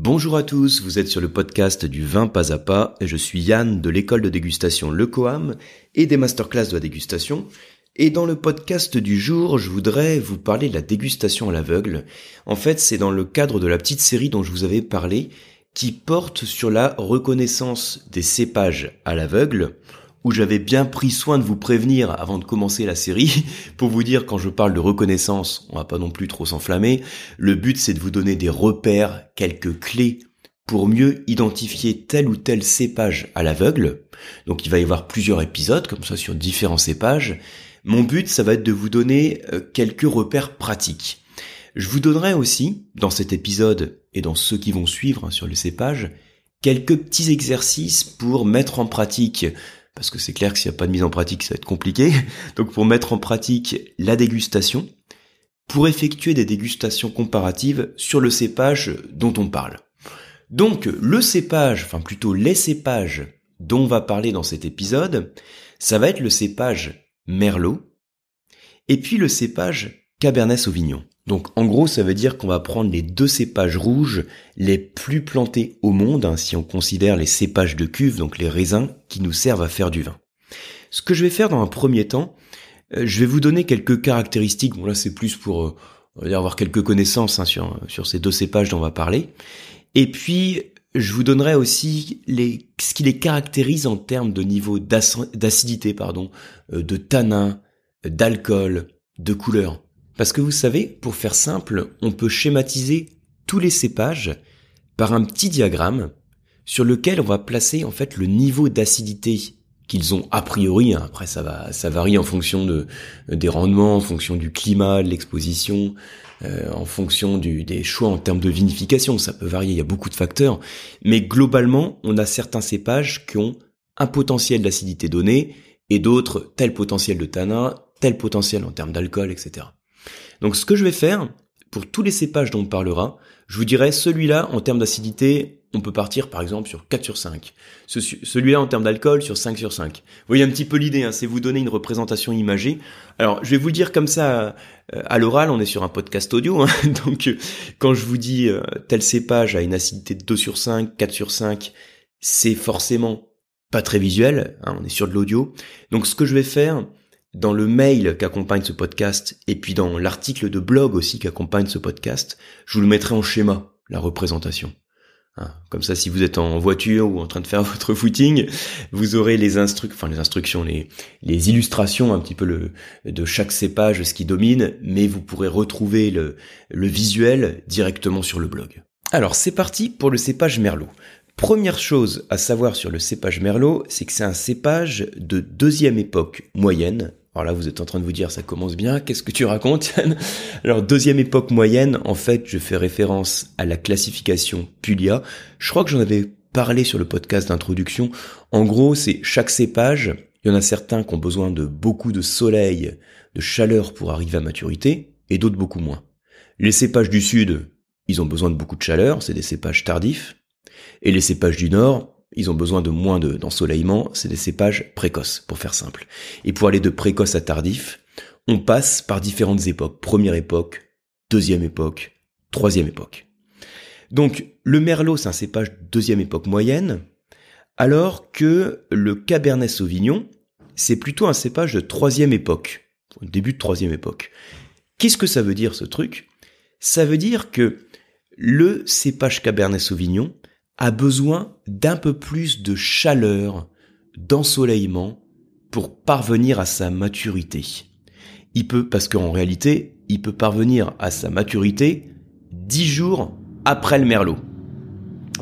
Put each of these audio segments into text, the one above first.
Bonjour à tous, vous êtes sur le podcast du vin pas à pas je suis Yann de l'école de dégustation Le Coam et des masterclass de la dégustation. Et dans le podcast du jour, je voudrais vous parler de la dégustation à l'aveugle. En fait, c'est dans le cadre de la petite série dont je vous avais parlé qui porte sur la reconnaissance des cépages à l'aveugle où j'avais bien pris soin de vous prévenir avant de commencer la série, pour vous dire quand je parle de reconnaissance, on va pas non plus trop s'enflammer, le but c'est de vous donner des repères, quelques clés pour mieux identifier tel ou tel cépage à l'aveugle. Donc il va y avoir plusieurs épisodes comme ça sur différents cépages. Mon but ça va être de vous donner euh, quelques repères pratiques. Je vous donnerai aussi, dans cet épisode et dans ceux qui vont suivre hein, sur le cépage, quelques petits exercices pour mettre en pratique parce que c'est clair que s'il n'y a pas de mise en pratique, ça va être compliqué. Donc pour mettre en pratique la dégustation, pour effectuer des dégustations comparatives sur le cépage dont on parle. Donc le cépage, enfin plutôt les cépages dont on va parler dans cet épisode, ça va être le cépage Merlot et puis le cépage Cabernet Sauvignon. Donc en gros, ça veut dire qu'on va prendre les deux cépages rouges les plus plantés au monde, hein, si on considère les cépages de cuve, donc les raisins qui nous servent à faire du vin. Ce que je vais faire dans un premier temps, euh, je vais vous donner quelques caractéristiques. Bon là, c'est plus pour euh, avoir quelques connaissances hein, sur, ces deux cépages dont on va parler. Et puis, je vous donnerai aussi ce qui les caractérise en termes de niveau d'acidité, pardon, euh, de tanin, d'alcool, de couleur. Parce que vous savez, pour faire simple, on peut schématiser tous les cépages par un petit diagramme sur lequel on va placer en fait le niveau d'acidité qu'ils ont a priori. Hein. Après, ça va, ça varie en fonction de des rendements, en fonction du climat, de l'exposition, euh, en fonction du, des choix en termes de vinification. Ça peut varier, il y a beaucoup de facteurs. Mais globalement, on a certains cépages qui ont un potentiel d'acidité donné et d'autres tel potentiel de tanin, tel potentiel en termes d'alcool, etc. Donc ce que je vais faire, pour tous les cépages dont on parlera, je vous dirai celui-là en termes d'acidité, on peut partir par exemple sur 4 sur 5. celui-là en termes d'alcool sur 5 sur 5. Vous voyez un petit peu l'idée, hein, c'est vous donner une représentation imagée. Alors je vais vous dire comme ça euh, à l'oral, on est sur un podcast audio, hein, donc quand je vous dis euh, tel cépage a une acidité de 2 sur 5, 4 sur 5, c'est forcément pas très visuel, hein, on est sur de l'audio. Donc ce que je vais faire, dans le mail qu'accompagne ce podcast et puis dans l'article de blog aussi qu'accompagne ce podcast, je vous le mettrai en schéma, la représentation. Hein, comme ça, si vous êtes en voiture ou en train de faire votre footing, vous aurez les instructions, enfin les instructions, les, illustrations un petit peu de chaque cépage, ce qui domine, mais vous pourrez retrouver le, le visuel directement sur le blog. Alors c'est parti pour le cépage Merlot. Première chose à savoir sur le cépage Merlot, c'est que c'est un cépage de deuxième époque moyenne. Alors là, vous êtes en train de vous dire, ça commence bien, qu'est-ce que tu racontes Alors, deuxième époque moyenne, en fait, je fais référence à la classification Pulia. Je crois que j'en avais parlé sur le podcast d'introduction. En gros, c'est chaque cépage, il y en a certains qui ont besoin de beaucoup de soleil, de chaleur pour arriver à maturité, et d'autres beaucoup moins. Les cépages du sud, ils ont besoin de beaucoup de chaleur, c'est des cépages tardifs. Et les cépages du nord, ils ont besoin de moins d'ensoleillement, c'est des cépages précoces, pour faire simple. Et pour aller de précoce à tardif, on passe par différentes époques. Première époque, deuxième époque, troisième époque. Donc le merlot, c'est un cépage deuxième époque moyenne, alors que le cabernet sauvignon, c'est plutôt un cépage de troisième époque, début de troisième époque. Qu'est-ce que ça veut dire ce truc? Ça veut dire que le cépage cabernet sauvignon, a besoin d'un peu plus de chaleur, d'ensoleillement pour parvenir à sa maturité. Il peut, parce qu'en réalité, il peut parvenir à sa maturité dix jours après le merlot.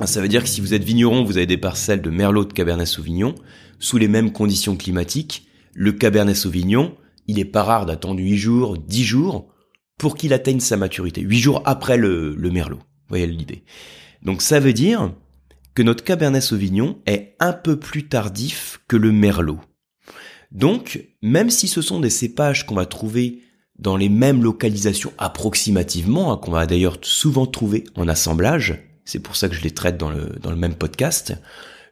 Ça veut dire que si vous êtes vigneron, vous avez des parcelles de merlot de cabernet sauvignon, sous les mêmes conditions climatiques, le cabernet sauvignon, il est pas rare d'attendre huit jours, dix jours, pour qu'il atteigne sa maturité. Huit jours après le, le merlot. Vous voyez l'idée. Donc ça veut dire que notre Cabernet Sauvignon est un peu plus tardif que le Merlot. Donc, même si ce sont des cépages qu'on va trouver dans les mêmes localisations approximativement, hein, qu'on va d'ailleurs souvent trouver en assemblage, c'est pour ça que je les traite dans le, dans le même podcast,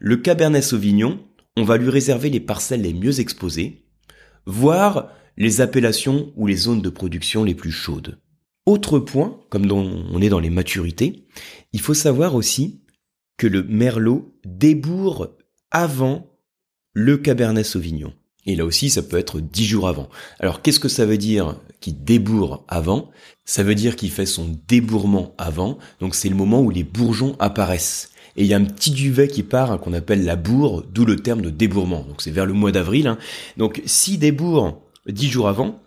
le Cabernet Sauvignon, on va lui réserver les parcelles les mieux exposées, voire les appellations ou les zones de production les plus chaudes. Autre point, comme on est dans les maturités, il faut savoir aussi que le merlot débourre avant le cabernet sauvignon. Et là aussi, ça peut être dix jours avant. Alors, qu'est-ce que ça veut dire qu'il débourre avant? Ça veut dire qu'il fait son débourrement avant. Donc, c'est le moment où les bourgeons apparaissent. Et il y a un petit duvet qui part hein, qu'on appelle la bourre, d'où le terme de débourrement. Donc, c'est vers le mois d'avril. Hein. Donc, si débourre dix jours avant,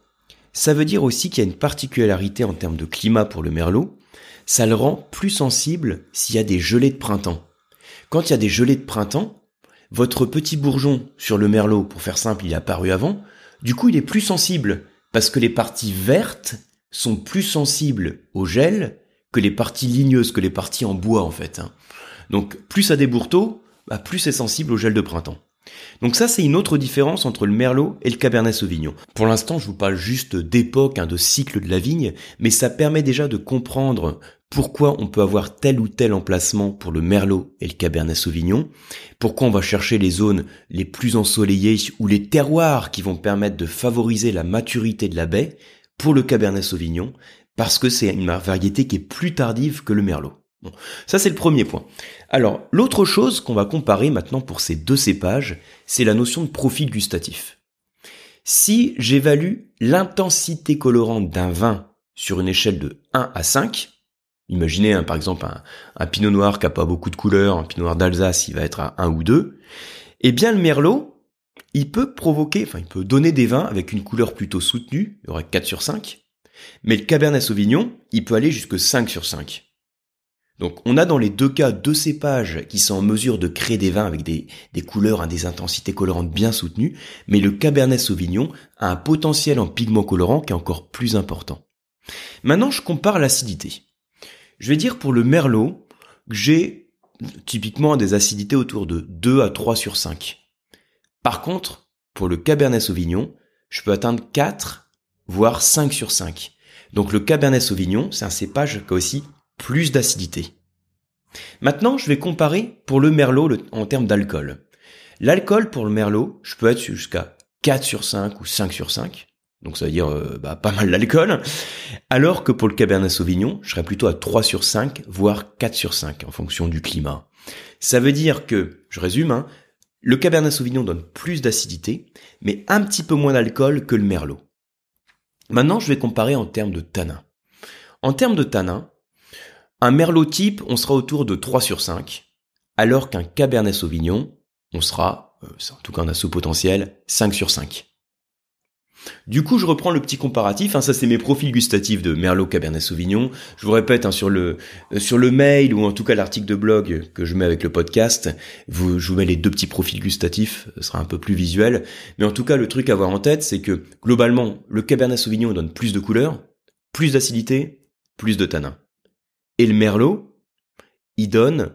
ça veut dire aussi qu'il y a une particularité en termes de climat pour le merlot. Ça le rend plus sensible s'il y a des gelées de printemps. Quand il y a des gelées de printemps, votre petit bourgeon sur le merlot, pour faire simple, il est apparu avant, du coup il est plus sensible, parce que les parties vertes sont plus sensibles au gel que les parties ligneuses, que les parties en bois en fait. Hein. Donc plus ça débourre tôt, bah, plus c'est sensible au gel de printemps. Donc ça, c'est une autre différence entre le Merlot et le Cabernet Sauvignon. Pour l'instant, je vous parle juste d'époque, hein, de cycle de la vigne, mais ça permet déjà de comprendre pourquoi on peut avoir tel ou tel emplacement pour le Merlot et le Cabernet Sauvignon, pourquoi on va chercher les zones les plus ensoleillées ou les terroirs qui vont permettre de favoriser la maturité de la baie pour le Cabernet Sauvignon, parce que c'est une variété qui est plus tardive que le Merlot. Bon, ça c'est le premier point. Alors, l'autre chose qu'on va comparer maintenant pour ces deux cépages, c'est la notion de profil gustatif. Si j'évalue l'intensité colorante d'un vin sur une échelle de 1 à 5, imaginez hein, par exemple un, pinot noir qui a pas beaucoup de couleurs, un pinot noir d'Alsace, il va être à 1 ou 2, eh bien le merlot, il peut provoquer, enfin il peut donner des vins avec une couleur plutôt soutenue, il y aurait 4 sur 5, mais le cabernet sauvignon, il peut aller jusque 5 sur 5. Donc on a dans les deux cas deux cépages qui sont en mesure de créer des vins avec des, couleurs, hein, des intensités colorantes bien soutenues, mais le Cabernet Sauvignon a un potentiel en pigments colorants qui est encore plus important. Maintenant je compare l'acidité. Je vais dire pour le Merlot que j'ai typiquement des acidités autour de 2 à 3 sur 5. Par contre, pour le Cabernet Sauvignon, je peux atteindre 4, voire 5 sur 5. Donc le Cabernet Sauvignon, c'est un cépage qui a aussi plus d'acidité. Maintenant, je vais comparer pour le merlot en termes d'alcool. L'alcool pour le merlot, je peux être jusqu'à 4 sur 5 ou 5 sur 5. Donc ça veut dire euh, bah, pas mal d'alcool. Alors que pour le Cabernet Sauvignon, je serais plutôt à 3 sur 5, voire 4 sur 5 en fonction du climat. Ça veut dire que, je résume, hein, le Cabernet Sauvignon donne plus d'acidité, mais un petit peu moins d'alcool que le Merlot. Maintenant, je vais comparer en termes de tanin. En termes de tanin, un merlot type, on sera autour de 3 sur 5, alors qu'un cabernet sauvignon, on sera, euh, en tout cas on a ce potentiel, 5 sur 5. Du coup, je reprends le petit comparatif. Hein, ça, c'est mes profils gustatifs de Merlot Cabernet Sauvignon. Je vous répète hein, sur le euh, sur le mail ou en tout cas l'article de blog que je mets avec le podcast. Je vous mets les deux petits profils gustatifs. Ce sera un peu plus visuel. Mais en tout cas, le truc à avoir en tête, c'est que globalement, le Cabernet Sauvignon donne plus de couleurs, plus d'acidité, plus de tanin. Et le merlot, il donne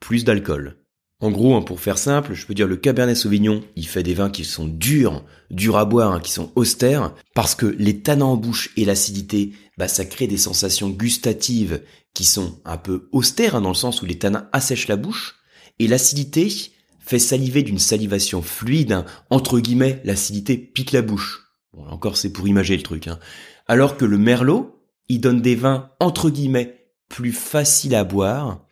plus d'alcool. En gros, hein, pour faire simple, je peux dire le Cabernet Sauvignon, il fait des vins qui sont durs, durs à boire, hein, qui sont austères, parce que les tanins en bouche et l'acidité, bah, ça crée des sensations gustatives qui sont un peu austères, hein, dans le sens où les tanins assèchent la bouche, et l'acidité fait saliver d'une salivation fluide, entre guillemets, l'acidité pique la bouche. Bon, encore c'est pour imager le truc. Alors que le merlot, il donne des vins, entre guillemets, plus facile à boire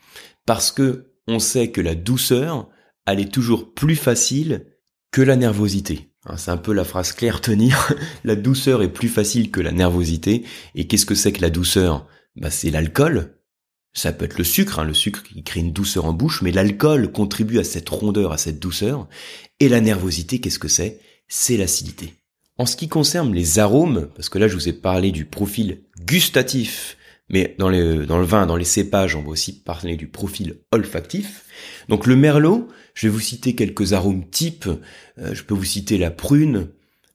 parce que on sait que la douceur, elle est toujours plus facile que la nervosité. Hein, c'est un peu la phrase claire tenir. la douceur est plus facile que la nervosité. Et qu'est-ce que c'est que la douceur? Bah, C'est l'alcool. Ça peut être le sucre, hein, le sucre qui crée une douceur en bouche, mais l'alcool contribue à cette rondeur, à cette douceur. Et la nervosité, qu'est-ce que c'est? C'est l'acidité. En ce qui concerne les arômes, parce que là je vous ai parlé du profil gustatif mais dans, le vin, dans les cépages, on va aussi parler du profil olfactif. Donc le merlot, je vais vous citer quelques arômes types. Euh, je peux vous citer la prune,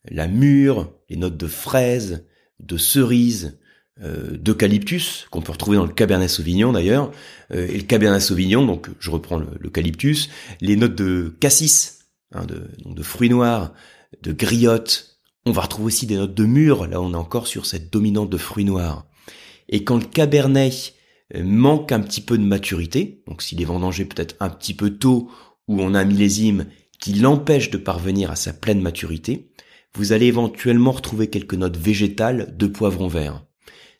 la mûre, les notes de fraise, de cerise, euh, d'eucalyptus, qu'on peut retrouver dans le Cabernet Sauvignon d'ailleurs. Euh, et le Cabernet Sauvignon, donc je reprends l'eucalyptus, les notes de cassis, hein, de, de fruits noirs, de griotte. On va retrouver aussi des notes de mûre, là on est encore sur cette dominante de fruits noirs. Et quand le cabernet euh, manque un petit peu de maturité, donc s'il est vendangé peut-être un petit peu tôt ou on a un millésime qui l'empêche de parvenir à sa pleine maturité, vous allez éventuellement retrouver quelques notes végétales de poivron vert.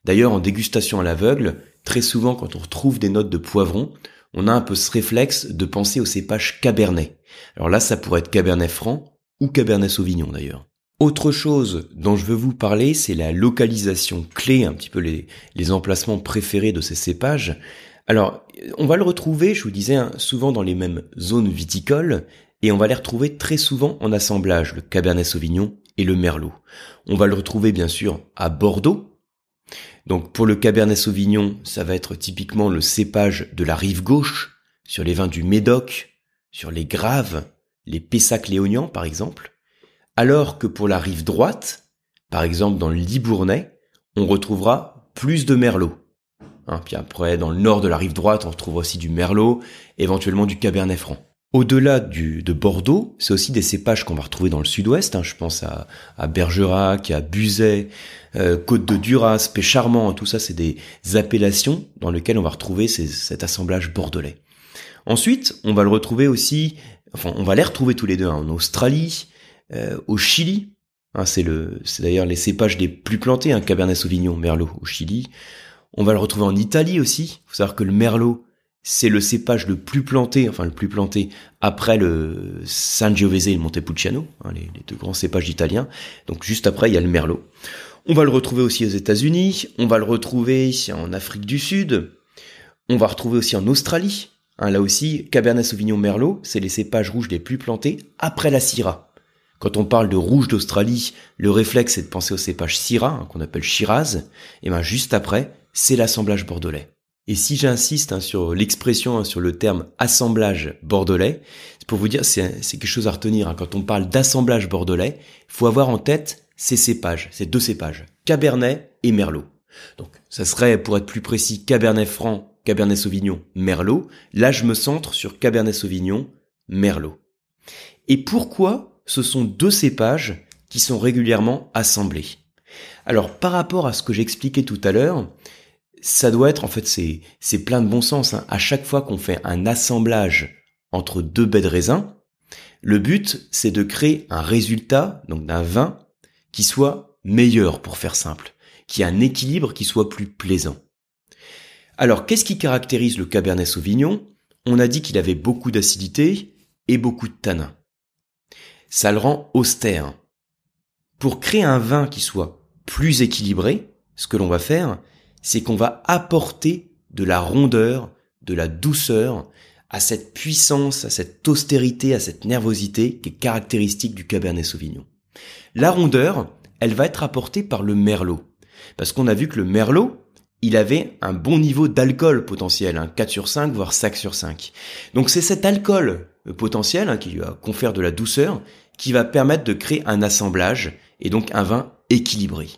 D'ailleurs, en dégustation à l'aveugle, très souvent quand on retrouve des notes de poivron, on a un peu ce réflexe de penser au cépage cabernet. Alors là, ça pourrait être cabernet franc ou cabernet sauvignon d'ailleurs. Autre chose dont je veux vous parler, c'est la localisation clé, un petit peu les, emplacements préférés de ces cépages. Alors, on va le retrouver, je vous disais, hein, souvent dans les mêmes zones viticoles, et on va les retrouver très souvent en assemblage, le Cabernet Sauvignon et le Merlot. On va le retrouver bien sûr à Bordeaux. Donc pour le Cabernet Sauvignon, ça va être typiquement le cépage de la rive gauche, sur les vins du Médoc, sur les Graves, les Pessac-Léognan par exemple. Alors que pour la rive droite, par exemple dans le Libournais, on retrouvera plus de Merlot. Hein, puis après, dans le nord de la rive droite, on retrouve aussi du Merlot, éventuellement du Cabernet Franc. Au-delà de Bordeaux, c'est aussi des cépages qu'on va retrouver dans le sud-ouest. Hein, je pense à, à Bergerac, à Buzet, euh, Côte de Duras, Pécharmant. Tout ça, c'est des appellations dans lesquelles on va retrouver cet assemblage bordelais. Ensuite, on va le retrouver aussi, enfin, on va les retrouver tous les deux hein, en Australie, euh, au Chili. Hein, c'est le, c'est d'ailleurs les cépages les plus plantés, un Cabernet Sauvignon, Merlot au Chili. On va le retrouver en Italie aussi. Il faut savoir que le Merlot, c'est le cépage le plus planté, enfin le plus planté après le Sangiovese et le Montepulciano, hein, les, deux grands cépages italiens. Donc juste après, il y a le Merlot. On va le retrouver aussi aux États-Unis, on va le retrouver en Afrique du Sud, on va retrouver aussi en Australie. Hein, là aussi, Cabernet Sauvignon Merlot, c'est les cépages rouges les plus plantés après la Syrah. Quand on parle de rouge d'Australie, le réflexe c'est de penser au cépage Syrah, hein, qu'on appelle Shiraz, et ben juste après, c'est l'assemblage bordelais. Et si j'insiste hein, sur l'expression, hein, sur le terme assemblage bordelais, c'est pour vous dire, c'est quelque chose à retenir. Quand on parle d'assemblage bordelais, faut avoir en tête ces cépages, ces deux cépages, Cabernet et Merlot. Donc, ça serait, pour être plus précis, Cabernet Franc, Cabernet Sauvignon, Merlot. Là, je me centre sur Cabernet Sauvignon, Merlot. Et pourquoi ce sont deux cépages qui sont régulièrement assemblés Alors, par rapport à ce que j'expliquais tout à l'heure, ça doit être, en fait, c'est, plein de bon sens. Hein. À chaque fois qu'on fait un assemblage entre deux baies de raisin, le but, c'est de créer un résultat, donc d'un vin, qui soit meilleur, pour faire simple, qui ait un équilibre qui soit plus plaisant. Alors, qu'est-ce qui caractérise le Cabernet Sauvignon? On a dit qu'il avait beaucoup d'acidité et beaucoup de tanin. Ça le rend austère. Pour créer un vin qui soit plus équilibré, ce que l'on va faire, c'est qu'on va apporter de la rondeur, de la douceur à cette puissance, à cette austérité, à cette nervosité qui est caractéristique du Cabernet Sauvignon. La rondeur, elle va être apportée par le merlot. Parce qu'on a vu que le merlot, il avait un bon niveau d'alcool potentiel, un 4 sur 5, voire 5 sur 5. Donc c'est cet alcool potentiel hein, qui lui confère de la douceur qui va permettre de créer un assemblage et donc un vin équilibré.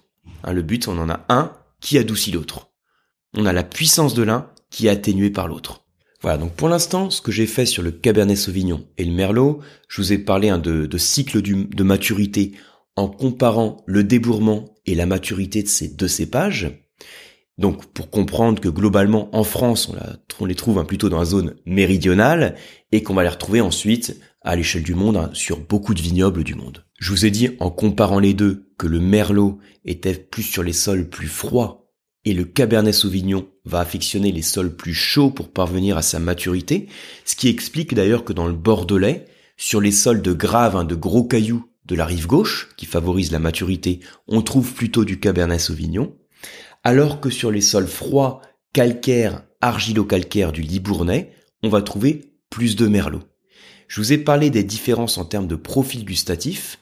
Hein, le but, on en a un qui adoucit l'autre. On a la puissance de l'un qui est atténuée par l'autre. Voilà, donc pour l'instant, ce que j'ai fait sur le Cabernet Sauvignon et le Merlot, je vous ai parlé hein, de, cycle de maturité en comparant le débourrement et la maturité de ces deux cépages. Donc pour comprendre que globalement en France, on, les trouve hein, plutôt dans la zone méridionale et qu'on va les retrouver ensuite à l'échelle du monde hein, sur beaucoup de vignobles du monde. Je vous ai dit en comparant les deux que le merlot était plus sur les sols plus froids et le cabernet sauvignon va affectionner les sols plus chauds pour parvenir à sa maturité, ce qui explique d'ailleurs que dans le bordelais, sur les sols de grave, hein, de gros cailloux de la rive gauche, qui favorise la maturité, on trouve plutôt du cabernet sauvignon, alors que sur les sols froids, calcaires, argilo-calcaires du Libournais, on va trouver plus de merlot. Je vous ai parlé des différences en termes de profil gustatif,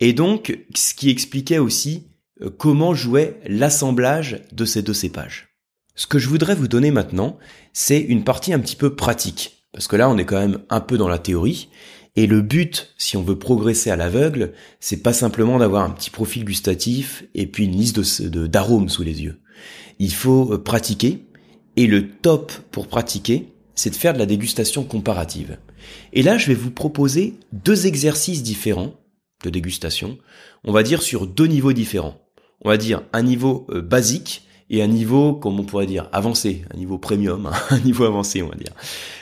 et donc ce qui expliquait aussi euh, comment jouait l'assemblage de ces deux cépages. Ce que je voudrais vous donner maintenant, c'est une partie un petit peu pratique, parce que là on est quand même un peu dans la théorie, et le but, si on veut progresser à l'aveugle, c'est pas simplement d'avoir un petit profil gustatif et puis une liste d'arômes sous les yeux. Il faut euh, pratiquer, et le top pour pratiquer, c'est de faire de la dégustation comparative. Et là, je vais vous proposer deux exercices différents de dégustation. On va dire sur deux niveaux différents. On va dire un niveau euh, basique et un niveau, comme on pourrait dire, avancé, un niveau premium, hein, un niveau avancé, on va dire.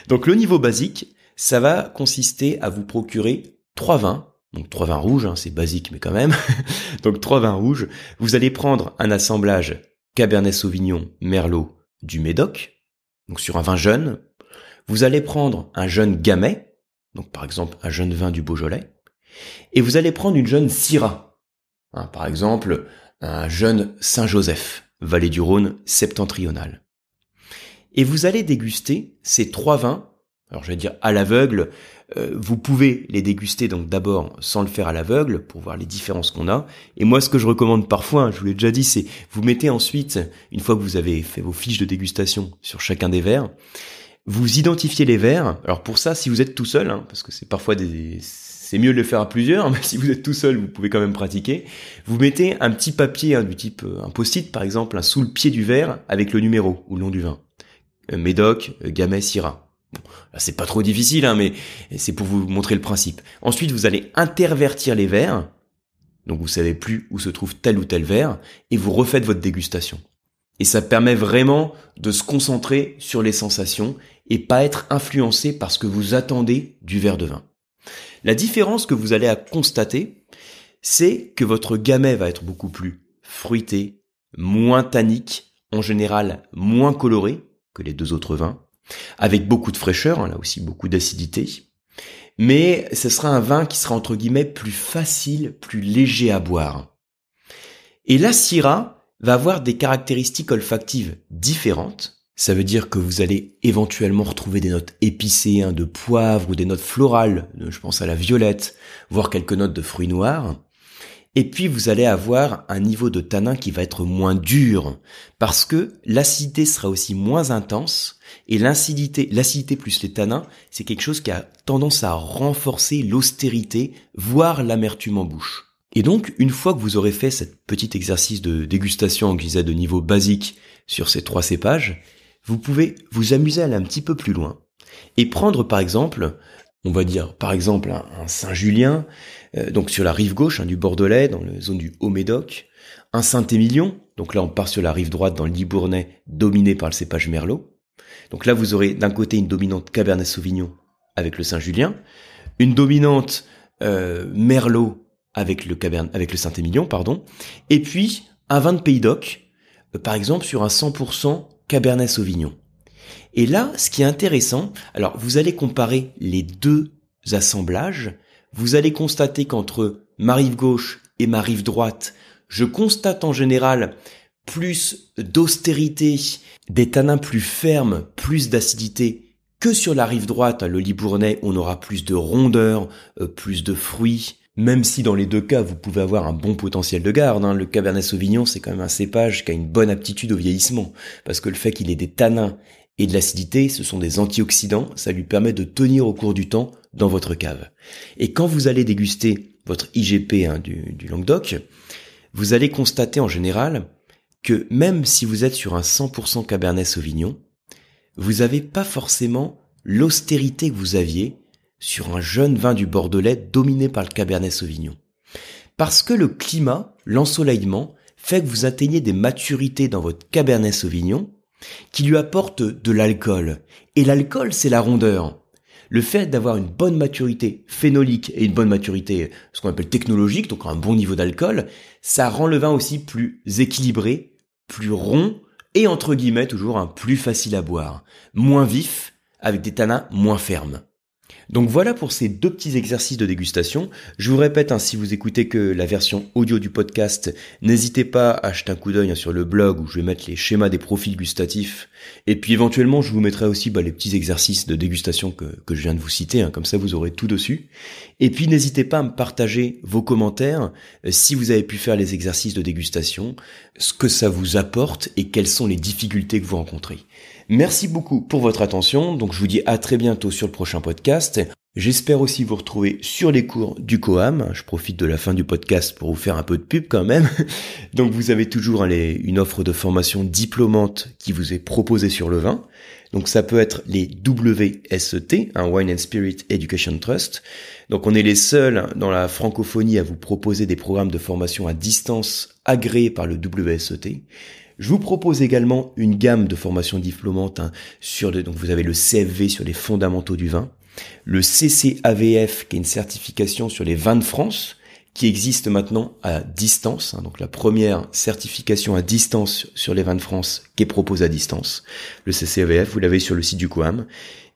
Donc le niveau basique, ça va consister à vous procurer trois vins. Donc trois vins rouges, hein, c'est basique mais quand même. Donc trois vins rouges. Vous allez prendre un assemblage Cabernet Sauvignon, Merlot, du Médoc, donc sur un vin jeune. Vous allez prendre un jeune Gamay, donc par exemple un jeune vin du Beaujolais, et vous allez prendre une jeune Syrah, hein, par exemple un jeune Saint-Joseph, vallée du Rhône septentrionale. Et vous allez déguster ces trois vins, alors je vais dire à l'aveugle, euh, vous pouvez les déguster donc d'abord sans le faire à l'aveugle pour voir les différences qu'on a. Et moi ce que je recommande parfois, hein, je vous l'ai déjà dit, c'est vous mettez ensuite, une fois que vous avez fait vos fiches de dégustation sur chacun des verres, vous identifiez les verres. Alors pour ça, si vous êtes tout seul, hein, parce que c'est parfois des c'est mieux de le faire à plusieurs, mais si vous êtes tout seul, vous pouvez quand même pratiquer. Vous mettez un petit papier hein, du type euh, un post-it par exemple, hein, sous le pied du verre avec le numéro ou le nom du vin. Euh, Médoc, euh, Gamay, Syrah. C'est pas trop difficile, hein, mais c'est pour vous montrer le principe. Ensuite, vous allez intervertir les verres. Donc vous savez plus où se trouve tel ou tel verre, et vous refaites votre dégustation. Et ça permet vraiment de se concentrer sur les sensations et pas être influencé par ce que vous attendez du verre de vin. La différence que vous allez à constater, c'est que votre gamay va être beaucoup plus fruité, moins tannique, en général moins coloré que les deux autres vins, avec beaucoup de fraîcheur, hein, là aussi beaucoup d'acidité, mais ce sera un vin qui sera entre guillemets plus facile, plus léger à boire. Et la Syrah va avoir des caractéristiques olfactives différentes, ça veut dire que vous allez éventuellement retrouver des notes épicées, hein, de poivre ou des notes florales, je pense à la violette, voire quelques notes de fruits noirs. Et puis vous allez avoir un niveau de tanin qui va être moins dur, parce que l'acidité sera aussi moins intense, et l'acidité, l'acidité plus les tanins, c'est quelque chose qui a tendance à renforcer l'austérité, voire l'amertume en bouche. Et donc, une fois que vous aurez fait cet petit exercice de dégustation en guise de niveau basique sur ces trois cépages, vous pouvez vous amuser à aller un petit peu plus loin et prendre par exemple, on va dire par exemple un, Saint-Julien, euh, donc sur la rive gauche hein, du Bordelais, dans la zone du Haut-Médoc, un Saint-Émilion, donc là on part sur la rive droite dans le Libournais, dominé par le cépage Merlot. Donc là vous aurez d'un côté une dominante Cabernet Sauvignon avec le Saint-Julien, une dominante euh, Merlot avec le Cabernet, avec le Saint-Émilion, pardon, et puis un vin de Pays d'Oc, euh, par exemple sur un 100% Cabernet Sauvignon. Et là, ce qui est intéressant, alors vous allez comparer les deux assemblages, vous allez constater qu'entre ma rive gauche et ma rive droite, je constate en général plus d'austérité, des tanins plus fermes, plus d'acidité que sur la rive droite, le Libournais, on aura plus de rondeur, euh, plus de fruits, même si dans les deux cas, vous pouvez avoir un bon potentiel de garde. Hein. Le Cabernet Sauvignon, c'est quand même un cépage qui a une bonne aptitude au vieillissement. Parce que le fait qu'il ait des tanins et de l'acidité, ce sont des antioxydants, ça lui permet de tenir au cours du temps dans votre cave. Et quand vous allez déguster votre IGP hein, du, du Languedoc, vous allez constater en général que même si vous êtes sur un 100% Cabernet Sauvignon, vous n'avez pas forcément l'austérité que vous aviez sur un jeune vin du Bordelais dominé par le Cabernet Sauvignon. Parce que le climat, l'ensoleillement, fait que vous atteignez des maturités dans votre Cabernet Sauvignon qui lui apportent de l'alcool. Et l'alcool, c'est la rondeur. Le fait d'avoir une bonne maturité phénolique et une bonne maturité, ce qu'on appelle technologique, donc un bon niveau d'alcool, ça rend le vin aussi plus équilibré, plus rond et entre guillemets toujours un plus facile à boire, moins vif, avec des tanins moins fermes. Donc voilà pour ces deux petits exercices de dégustation. Je vous répète, hein, si vous écoutez que la version audio du podcast, n'hésitez pas à acheter un coup d'œil hein, sur le blog où je vais mettre les schémas des profils gustatifs. Et puis éventuellement, je vous mettrai aussi bah, les petits exercices de dégustation que, que je viens de vous citer, hein, comme ça vous aurez tout dessus. Et puis n'hésitez pas à me partager vos commentaires euh, si vous avez pu faire les exercices de dégustation, ce que ça vous apporte et quelles sont les difficultés que vous rencontrez. Merci beaucoup pour votre attention. Donc je vous dis à très bientôt sur le prochain podcast. J'espère aussi vous retrouver sur les cours du COAM. Je profite de la fin du podcast pour vous faire un peu de pub quand même. Donc vous avez toujours une offre de formation diplômante qui vous est proposée sur le vin. Donc ça peut être les WSET, un Wine and Spirit Education Trust. Donc on est les seuls dans la francophonie à vous proposer des programmes de formation à distance agréés par le WSET. Je vous propose également une gamme de formations diplômantes hein, sur donc vous avez le CFV sur les fondamentaux du vin, le CCAVF qui est une certification sur les vins de France qui existe maintenant à distance, hein, donc la première certification à distance sur les vins de France qui est proposée à distance, le CCVF, vous l'avez sur le site du Coam.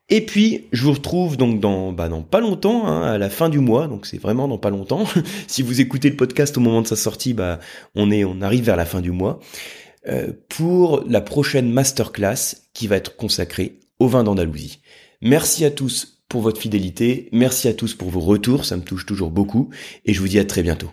Et puis, je vous retrouve donc dans, bah, pas longtemps, hein, à la fin du mois, donc c'est vraiment dans pas longtemps. si vous écoutez le podcast au moment de sa sortie, bah, on est, on arrive vers la fin du mois, euh, pour la prochaine masterclass qui va être consacrée au vin d'Andalousie. Merci à tous pour votre fidélité, merci à tous pour vos retours, ça me touche toujours beaucoup, et je vous dis à très bientôt.